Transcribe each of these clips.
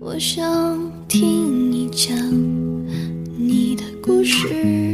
我想听你讲你的故事，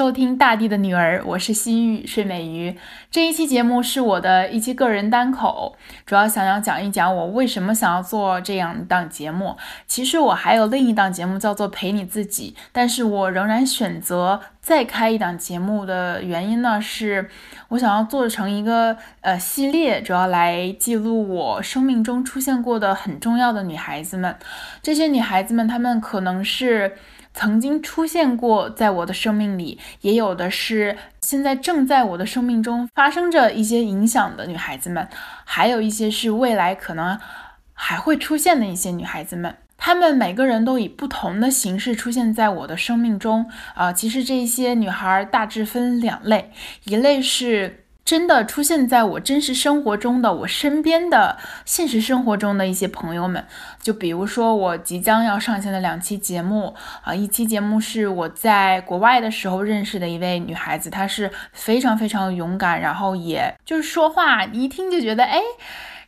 收听《大地的女儿》，我是西域睡美鱼。这一期节目是我的一期个人单口，主要想要讲一讲我为什么想要做这样一档节目。其实我还有另一档节目叫做《陪你自己》，但是我仍然选择再开一档节目的原因呢，是我想要做成一个呃系列，主要来记录我生命中出现过的很重要的女孩子们。这些女孩子们，她们可能是。曾经出现过在我的生命里，也有的是现在正在我的生命中发生着一些影响的女孩子们，还有一些是未来可能还会出现的一些女孩子们。她们每个人都以不同的形式出现在我的生命中。啊、其实这些女孩大致分两类，一类是。真的出现在我真实生活中的，我身边的现实生活中的一些朋友们，就比如说我即将要上线的两期节目啊，一期节目是我在国外的时候认识的一位女孩子，她是非常非常勇敢，然后也就是说话，你一听就觉得哎。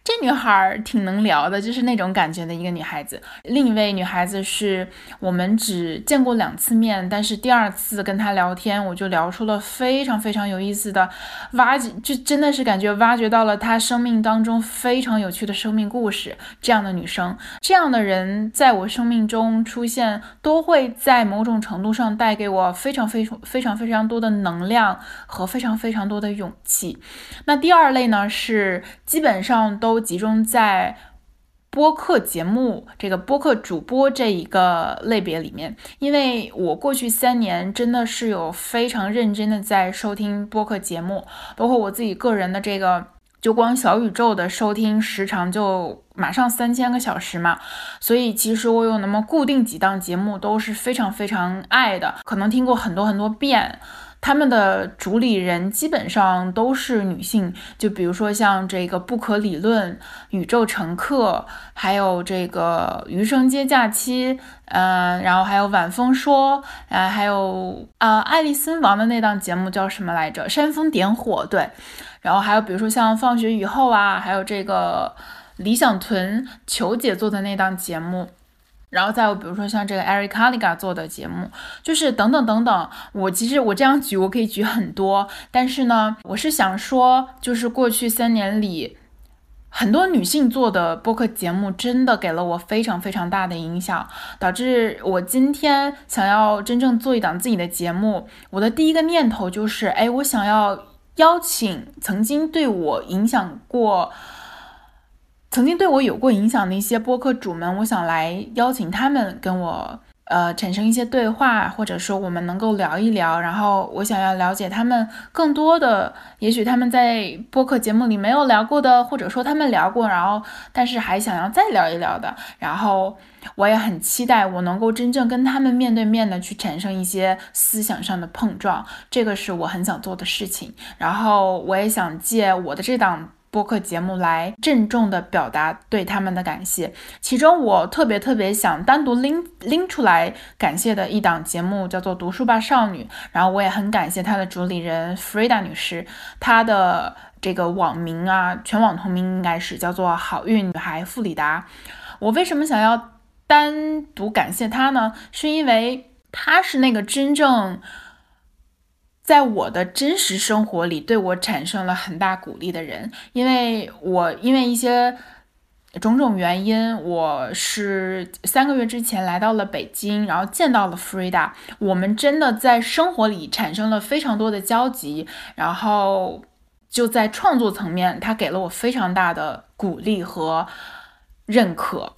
这女孩挺能聊的，就是那种感觉的一个女孩子。另一位女孩子是我们只见过两次面，但是第二次跟她聊天，我就聊出了非常非常有意思的挖掘，就真的是感觉挖掘到了她生命当中非常有趣的生命故事。这样的女生，这样的人在我生命中出现，都会在某种程度上带给我非常非常非常非常多的能量和非常非常多的勇气。那第二类呢，是基本上都都集中在播客节目这个播客主播这一个类别里面，因为我过去三年真的是有非常认真的在收听播客节目，包括我自己个人的这个。就光小宇宙的收听时长就马上三千个小时嘛，所以其实我有那么固定几档节目都是非常非常爱的，可能听过很多很多遍。他们的主理人基本上都是女性，就比如说像这个不可理论、宇宙乘客，还有这个余生皆假期，嗯、然后还有晚风说，啊、还有啊、爱丽森王的那档节目叫什么来着？煽风点火，对。然后还有比如说像放学以后啊，还有这个理想屯球姐做的那档节目。然后再有，比如说像这个 Eric Kaliga 做的节目，就是等等等等。我其实我这样举，我可以举很多，但是呢，我是想说，就是过去三年里，很多女性做的播客节目，真的给了我非常非常大的影响，导致我今天想要真正做一档自己的节目，我的第一个念头就是，哎，我想要邀请曾经对我影响过。曾经对我有过影响的一些播客主们，我想来邀请他们跟我呃产生一些对话，或者说我们能够聊一聊。然后我想要了解他们更多的，也许他们在播客节目里没有聊过的，或者说他们聊过，然后但是还想要再聊一聊的。然后我也很期待我能够真正跟他们面对面的去产生一些思想上的碰撞，这个是我很想做的事情。然后我也想借我的这档。播客节目来郑重的表达对他们的感谢。其中我特别特别想单独拎拎出来感谢的一档节目叫做《读书吧少女》，然后我也很感谢它的主理人 Frida 女士，她的这个网名啊，全网同名应该是叫做“好运女孩弗里达”。我为什么想要单独感谢她呢？是因为她是那个真正。在我的真实生活里，对我产生了很大鼓励的人，因为我因为一些种种原因，我是三个月之前来到了北京，然后见到了 Frida，我们真的在生活里产生了非常多的交集，然后就在创作层面，他给了我非常大的鼓励和认可，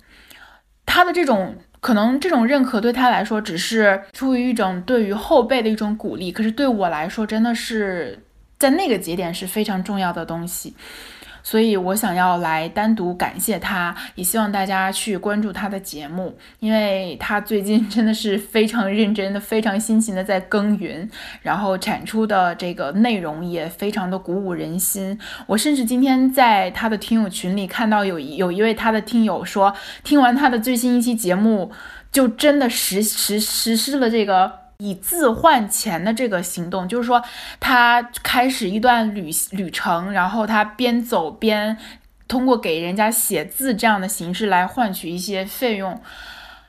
他的这种。可能这种认可对他来说只是出于一种对于后辈的一种鼓励，可是对我来说真的是在那个节点是非常重要的东西。所以我想要来单独感谢他，也希望大家去关注他的节目，因为他最近真的是非常认真的、非常辛勤的在耕耘，然后产出的这个内容也非常的鼓舞人心。我甚至今天在他的听友群里看到有有一位他的听友说，听完他的最新一期节目，就真的实实实施了这个。以字换钱的这个行动，就是说他开始一段旅旅程，然后他边走边通过给人家写字这样的形式来换取一些费用，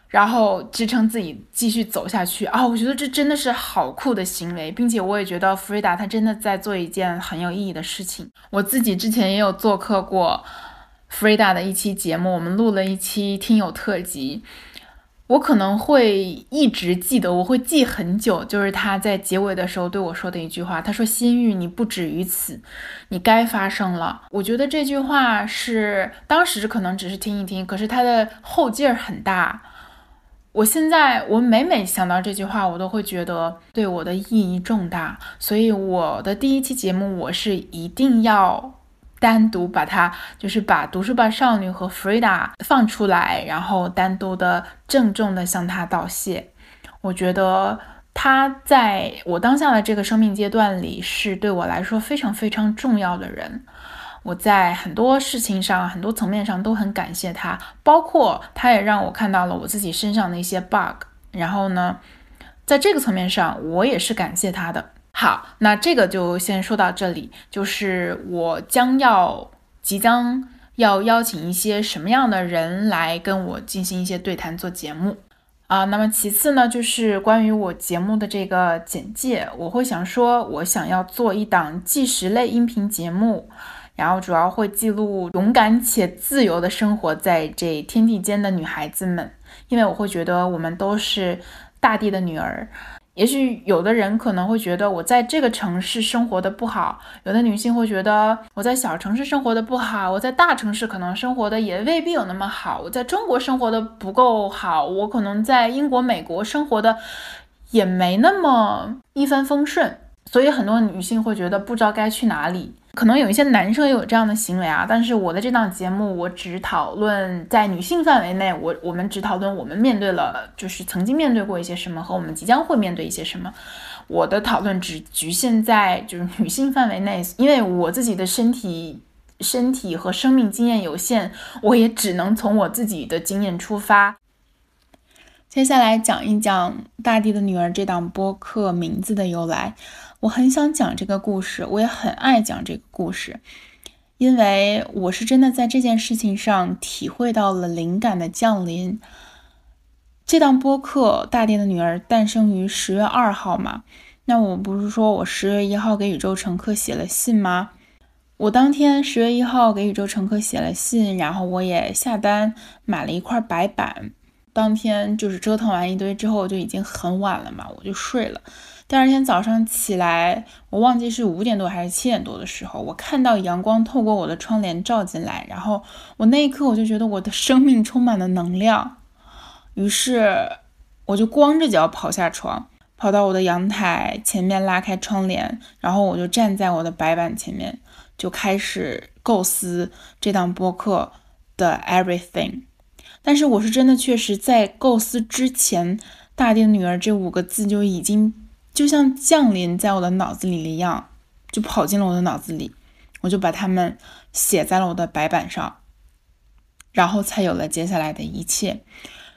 然后支撑自己继续走下去啊！我觉得这真的是好酷的行为，并且我也觉得弗瑞达他真的在做一件很有意义的事情。我自己之前也有做客过弗瑞达的一期节目，我们录了一期听友特辑。我可能会一直记得，我会记很久。就是他在结尾的时候对我说的一句话，他说：“心玉，你不止于此，你该发生了。”我觉得这句话是当时可能只是听一听，可是他的后劲儿很大。我现在我每每想到这句话，我都会觉得对我的意义重大。所以我的第一期节目，我是一定要。单独把它，就是把读书吧少女和 Frida 放出来，然后单独的郑重的向她道谢。我觉得她在我当下的这个生命阶段里，是对我来说非常非常重要的人。我在很多事情上、很多层面上都很感谢她，包括她也让我看到了我自己身上的一些 bug。然后呢，在这个层面上，我也是感谢她的。好，那这个就先说到这里。就是我将要即将要邀请一些什么样的人来跟我进行一些对谈做节目啊。那么其次呢，就是关于我节目的这个简介，我会想说，我想要做一档纪实类音频节目，然后主要会记录勇敢且自由的生活在这天地间的女孩子们，因为我会觉得我们都是大地的女儿。也许有的人可能会觉得我在这个城市生活的不好，有的女性会觉得我在小城市生活的不好，我在大城市可能生活的也未必有那么好，我在中国生活的不够好，我可能在英国、美国生活的也没那么一帆风顺，所以很多女性会觉得不知道该去哪里。可能有一些男生也有这样的行为啊，但是我的这档节目我只讨论在女性范围内，我我们只讨论我们面对了，就是曾经面对过一些什么和我们即将会面对一些什么。我的讨论只局限在就是女性范围内，因为我自己的身体、身体和生命经验有限，我也只能从我自己的经验出发。接下来讲一讲《大地的女儿》这档播客名字的由来。我很想讲这个故事，我也很爱讲这个故事，因为我是真的在这件事情上体会到了灵感的降临。这档播客《大地的女儿》诞生于十月二号嘛？那我不是说我十月一号给宇宙乘客写了信吗？我当天十月一号给宇宙乘客写了信，然后我也下单买了一块白板。当天就是折腾完一堆之后，就已经很晚了嘛，我就睡了。第二天早上起来，我忘记是五点多还是七点多的时候，我看到阳光透过我的窗帘照进来，然后我那一刻我就觉得我的生命充满了能量，于是我就光着脚跑下床，跑到我的阳台前面拉开窗帘，然后我就站在我的白板前面，就开始构思这档播客的 everything。但是我是真的确实在构思之前，大地的女儿这五个字就已经。就像降临在我的脑子里一样，就跑进了我的脑子里，我就把它们写在了我的白板上，然后才有了接下来的一切。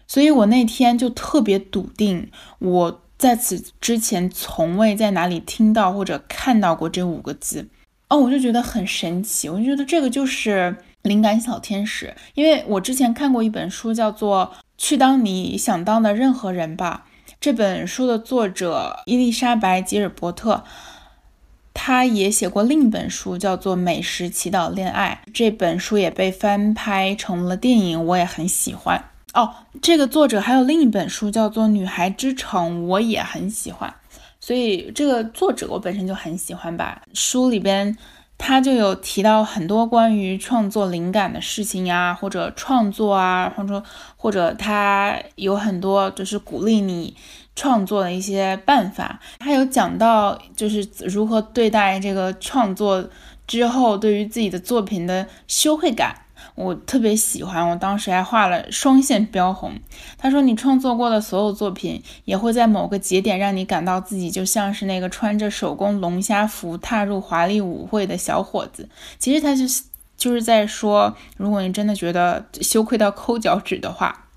所以我那天就特别笃定，我在此之前从未在哪里听到或者看到过这五个字哦，我就觉得很神奇，我就觉得这个就是灵感小天使，因为我之前看过一本书，叫做《去当你想当的任何人吧》。这本书的作者伊丽莎白·吉尔伯特，她也写过另一本书，叫做《美食祈祷恋爱》。这本书也被翻拍成了电影，我也很喜欢。哦，这个作者还有另一本书叫做《女孩之城》，我也很喜欢。所以这个作者我本身就很喜欢吧。书里边。他就有提到很多关于创作灵感的事情呀，或者创作啊，或者或者他有很多就是鼓励你创作的一些办法。他有讲到就是如何对待这个创作之后对于自己的作品的羞愧感。我特别喜欢，我当时还画了双线标红。他说，你创作过的所有作品，也会在某个节点让你感到自己就像是那个穿着手工龙虾服踏入华丽舞会的小伙子。其实他就是就是在说，如果你真的觉得羞愧到抠脚趾的话，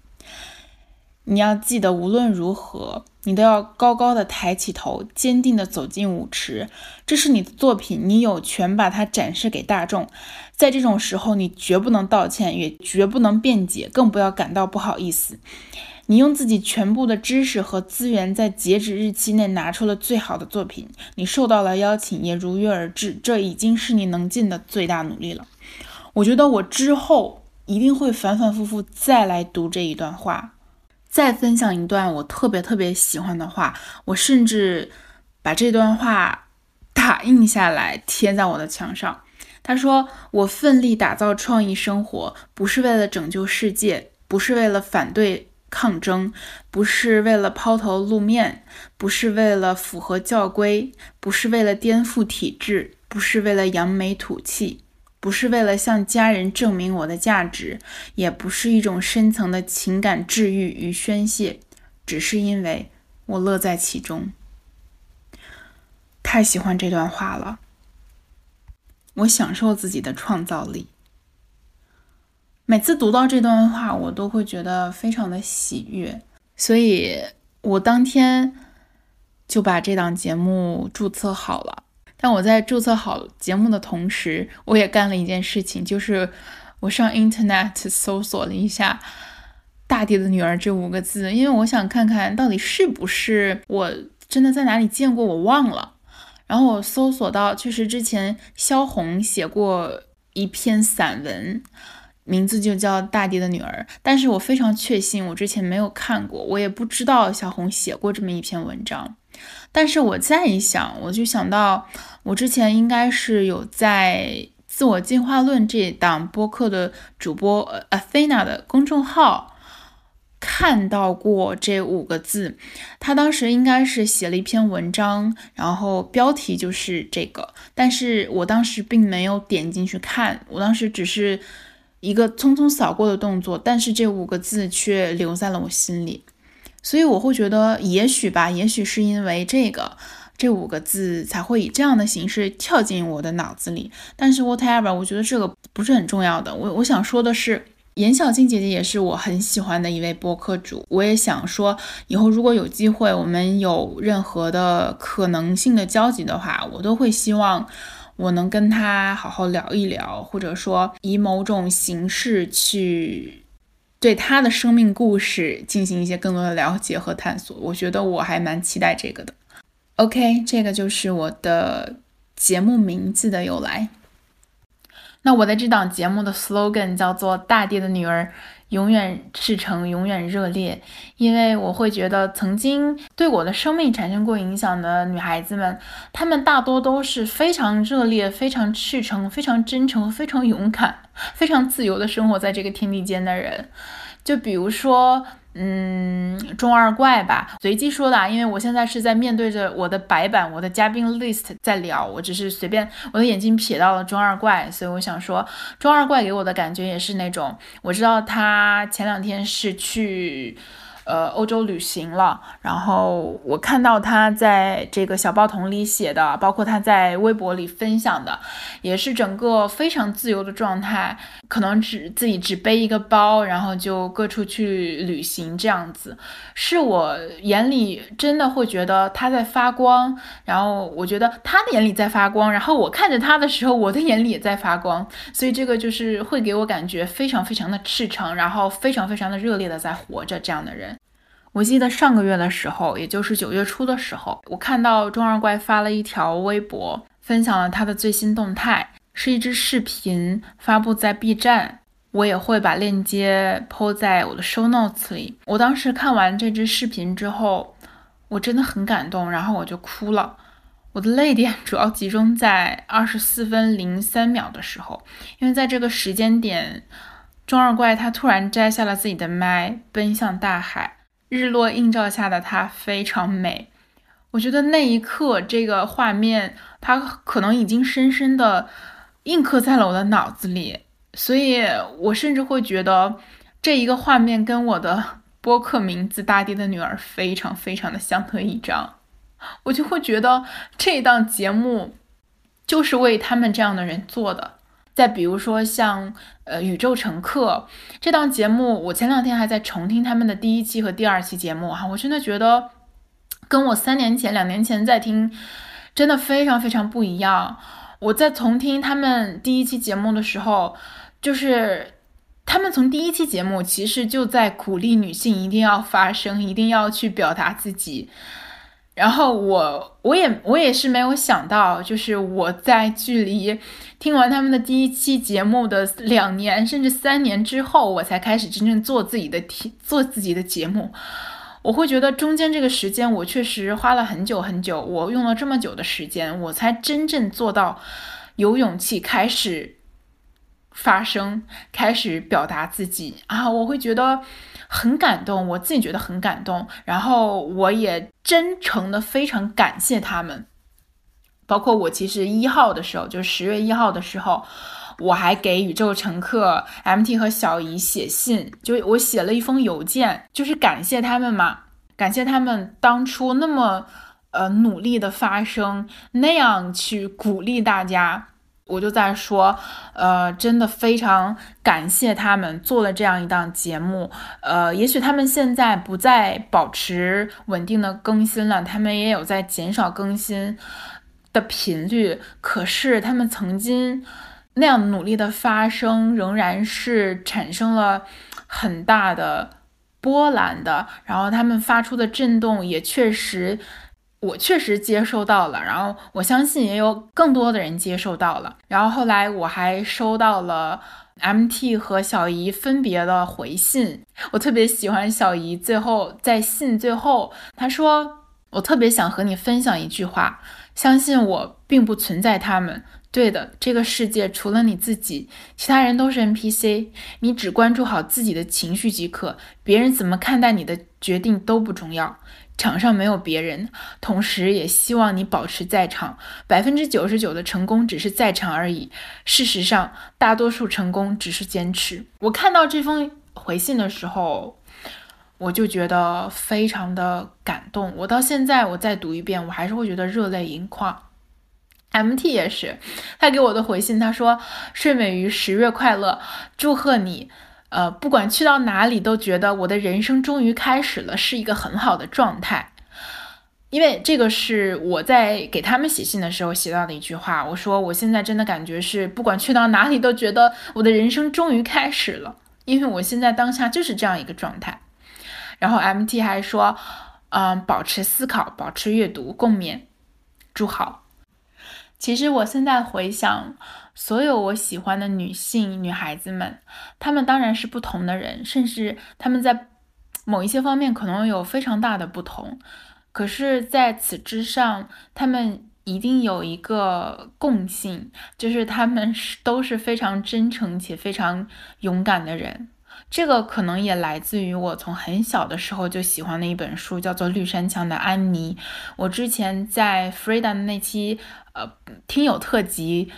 你要记得，无论如何。你都要高高的抬起头，坚定的走进舞池。这是你的作品，你有权把它展示给大众。在这种时候，你绝不能道歉，也绝不能辩解，更不要感到不好意思。你用自己全部的知识和资源，在截止日期内拿出了最好的作品。你受到了邀请，也如约而至，这已经是你能尽的最大努力了。我觉得我之后一定会反反复复再来读这一段话。再分享一段我特别特别喜欢的话，我甚至把这段话打印下来贴在我的墙上。他说：“我奋力打造创意生活，不是为了拯救世界，不是为了反对抗争，不是为了抛头露面，不是为了符合教规，不是为了颠覆体制，不是为了扬眉吐气。”不是为了向家人证明我的价值，也不是一种深层的情感治愈与宣泄，只是因为我乐在其中。太喜欢这段话了，我享受自己的创造力。每次读到这段话，我都会觉得非常的喜悦，所以我当天就把这档节目注册好了。但我在注册好节目的同时，我也干了一件事情，就是我上 Internet 搜索了一下“大地的女儿”这五个字，因为我想看看到底是不是我真的在哪里见过，我忘了。然后我搜索到，确实之前萧红写过一篇散文，名字就叫《大地的女儿》，但是我非常确信我之前没有看过，我也不知道萧红写过这么一篇文章。但是我再一想，我就想到我之前应该是有在《自我进化论》这档播客的主播 Athena 的公众号看到过这五个字。他当时应该是写了一篇文章，然后标题就是这个，但是我当时并没有点进去看，我当时只是一个匆匆扫过的动作，但是这五个字却留在了我心里。所以我会觉得，也许吧，也许是因为这个这五个字才会以这样的形式跳进我的脑子里。但是 whatever，我觉得这个不是很重要的。我我想说的是，严小静姐姐也是我很喜欢的一位播客主。我也想说，以后如果有机会，我们有任何的可能性的交集的话，我都会希望我能跟她好好聊一聊，或者说以某种形式去。对他的生命故事进行一些更多的了解和探索，我觉得我还蛮期待这个的。OK，这个就是我的节目名字的由来。那我的这档节目的 slogan 叫做“大地的女儿”。永远赤诚，永远热烈，因为我会觉得曾经对我的生命产生过影响的女孩子们，她们大多都是非常热烈、非常赤诚、非常真诚、非常勇敢、非常自由的生活在这个天地间的人。就比如说。嗯，中二怪吧，随机说的啊，因为我现在是在面对着我的白板，我的嘉宾 list 在聊，我只是随便，我的眼睛瞥到了中二怪，所以我想说，中二怪给我的感觉也是那种，我知道他前两天是去。呃，欧洲旅行了，然后我看到他在这个小报童里写的，包括他在微博里分享的，也是整个非常自由的状态，可能只自己只背一个包，然后就各处去旅行这样子，是我眼里真的会觉得他在发光，然后我觉得他的眼里在发光，然后我看着他的时候，我的眼里也在发光，所以这个就是会给我感觉非常非常的赤诚，然后非常非常的热烈的在活着这样的人。我记得上个月的时候，也就是九月初的时候，我看到中二怪发了一条微博，分享了他的最新动态，是一支视频发布在 B 站，我也会把链接抛在我的 show notes 里。我当时看完这支视频之后，我真的很感动，然后我就哭了。我的泪点主要集中在二十四分零三秒的时候，因为在这个时间点，中二怪他突然摘下了自己的麦，奔向大海。日落映照下的她非常美，我觉得那一刻这个画面，它可能已经深深的印刻在了我的脑子里，所以我甚至会觉得这一个画面跟我的播客名字《大地的女儿》非常非常的相得益彰，我就会觉得这档节目就是为他们这样的人做的。再比如说像呃《宇宙乘客》这档节目，我前两天还在重听他们的第一期和第二期节目哈，我真的觉得跟我三年前、两年前在听真的非常非常不一样。我在重听他们第一期节目的时候，就是他们从第一期节目其实就在鼓励女性一定要发声，一定要去表达自己。然后我我也我也是没有想到，就是我在距离听完他们的第一期节目的两年甚至三年之后，我才开始真正做自己的题做自己的节目。我会觉得中间这个时间，我确实花了很久很久，我用了这么久的时间，我才真正做到有勇气开始发声，开始表达自己啊！我会觉得很感动，我自己觉得很感动，然后我也真诚的非常感谢他们，包括我其实一号的时候，就是十月一号的时候。我还给宇宙乘客 MT 和小姨写信，就我写了一封邮件，就是感谢他们嘛，感谢他们当初那么呃努力的发声，那样去鼓励大家。我就在说，呃，真的非常感谢他们做了这样一档节目。呃，也许他们现在不再保持稳定的更新了，他们也有在减少更新的频率，可是他们曾经。那样努力的发声，仍然是产生了很大的波澜的。然后他们发出的震动也确实，我确实接收到了。然后我相信也有更多的人接受到了。然后后来我还收到了 MT 和小姨分别的回信。我特别喜欢小姨最后在信最后，她说：“我特别想和你分享一句话，相信我并不存在他们。”对的，这个世界除了你自己，其他人都是 NPC。你只关注好自己的情绪即可，别人怎么看待你的决定都不重要。场上没有别人，同时也希望你保持在场。百分之九十九的成功只是在场而已。事实上，大多数成功只是坚持。我看到这封回信的时候，我就觉得非常的感动。我到现在，我再读一遍，我还是会觉得热泪盈眶。M T 也是，他给我的回信，他说：“睡美鱼十月快乐，祝贺你，呃，不管去到哪里，都觉得我的人生终于开始了，是一个很好的状态。”因为这个是我在给他们写信的时候写到的一句话，我说我现在真的感觉是，不管去到哪里，都觉得我的人生终于开始了，因为我现在当下就是这样一个状态。然后 M T 还说：“嗯，保持思考，保持阅读，共勉，祝好。”其实我现在回想，所有我喜欢的女性女孩子们，她们当然是不同的人，甚至她们在某一些方面可能有非常大的不同。可是，在此之上，她们一定有一个共性，就是她们是都是非常真诚且非常勇敢的人。这个可能也来自于我从很小的时候就喜欢的一本书，叫做《绿山墙的安妮》。我之前在 Frida 的那期呃听友特辑，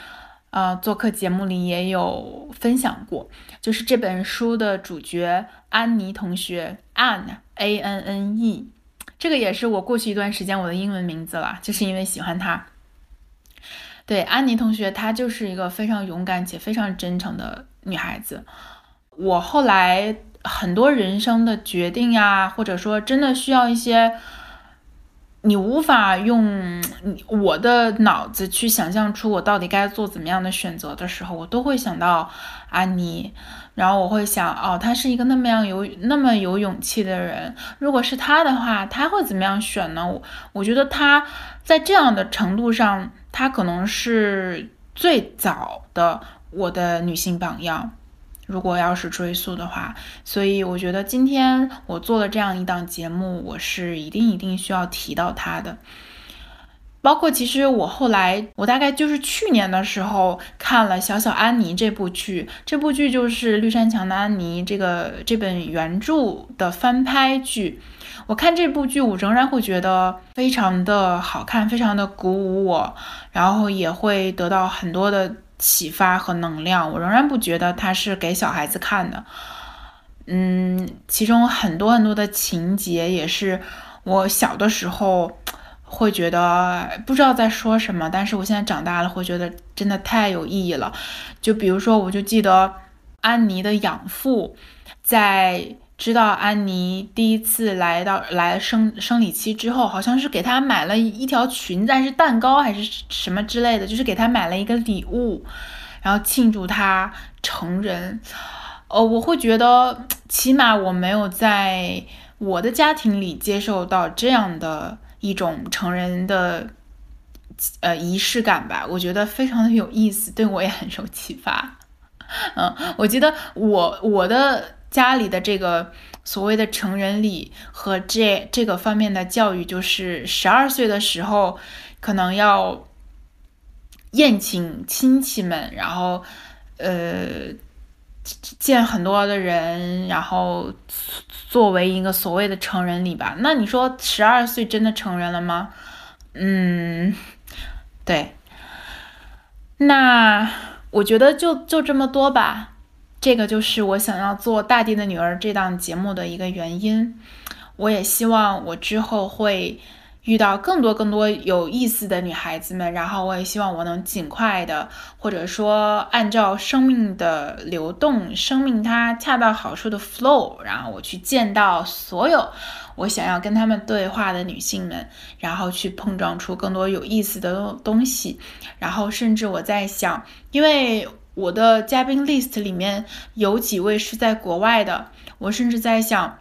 呃做客节目里也有分享过，就是这本书的主角安妮同学，Anne A N N E，这个也是我过去一段时间我的英文名字了，就是因为喜欢她。对，安妮同学她就是一个非常勇敢且非常真诚的女孩子。我后来很多人生的决定呀，或者说真的需要一些你无法用我的脑子去想象出我到底该做怎么样的选择的时候，我都会想到安妮，然后我会想，哦，他是一个那么样有那么有勇气的人，如果是他的话，他会怎么样选呢？我我觉得他在这样的程度上，他可能是最早的我的女性榜样。如果要是追溯的话，所以我觉得今天我做了这样一档节目，我是一定一定需要提到他的。包括其实我后来，我大概就是去年的时候看了《小小安妮》这部剧，这部剧就是绿山墙的安妮这个这本原著的翻拍剧。我看这部剧，我仍然会觉得非常的好看，非常的鼓舞我，然后也会得到很多的。启发和能量。我仍然不觉得它是给小孩子看的。嗯，其中很多很多的情节也是我小的时候会觉得不知道在说什么，但是我现在长大了会觉得真的太有意义了。就比如说，我就记得安妮的养父在。知道安妮第一次来到来生生理期之后，好像是给她买了一条裙子，还是蛋糕，还是什么之类的，就是给她买了一个礼物，然后庆祝她成人。呃，我会觉得，起码我没有在我的家庭里接受到这样的一种成人的呃仪式感吧。我觉得非常的有意思，对我也很受启发。嗯，我记得我我的。家里的这个所谓的成人礼和这这个方面的教育，就是十二岁的时候可能要宴请亲戚们，然后呃见很多的人，然后作为一个所谓的成人礼吧。那你说十二岁真的成人了吗？嗯，对。那我觉得就就这么多吧。这个就是我想要做《大地的女儿》这档节目的一个原因。我也希望我之后会遇到更多更多有意思的女孩子们，然后我也希望我能尽快的，或者说按照生命的流动，生命它恰到好处的 flow，然后我去见到所有我想要跟他们对话的女性们，然后去碰撞出更多有意思的东西。然后甚至我在想，因为。我的嘉宾 list 里面有几位是在国外的，我甚至在想，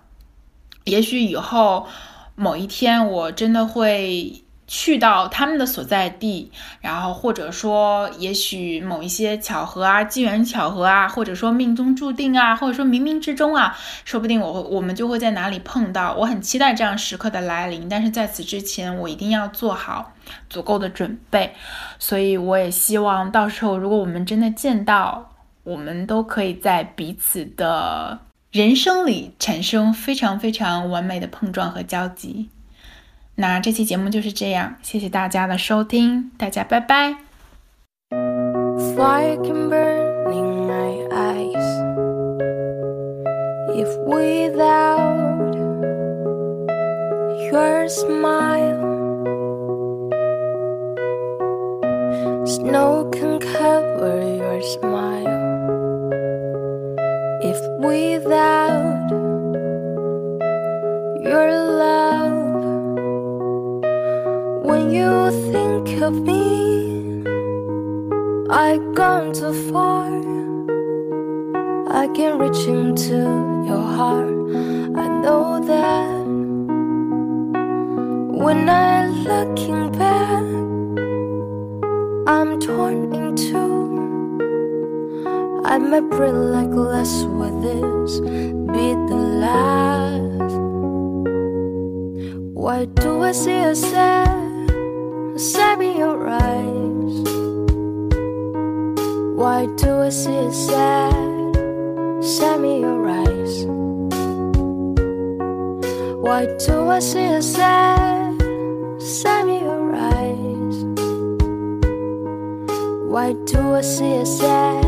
也许以后某一天我真的会去到他们的所在地，然后或者说，也许某一些巧合啊、机缘巧合啊，或者说命中注定啊，或者说冥冥之中啊，说不定我我们就会在哪里碰到。我很期待这样时刻的来临，但是在此之前，我一定要做好。足够的准备，所以我也希望到时候如果我们真的见到，我们都可以在彼此的人生里产生非常非常完美的碰撞和交集。那这期节目就是这样，谢谢大家的收听，大家拜拜。Snow can cover your smile if without your you think of me, I've gone too far. I can reach into your heart. I know that when I'm looking back. I'm torn in two. I might break like glass with this be the last. Why do I see a sad, sad in your eyes? Why do I see a sad, sad in your eyes? Why do I see a sad, sad in your eyes? Why do I see a sad?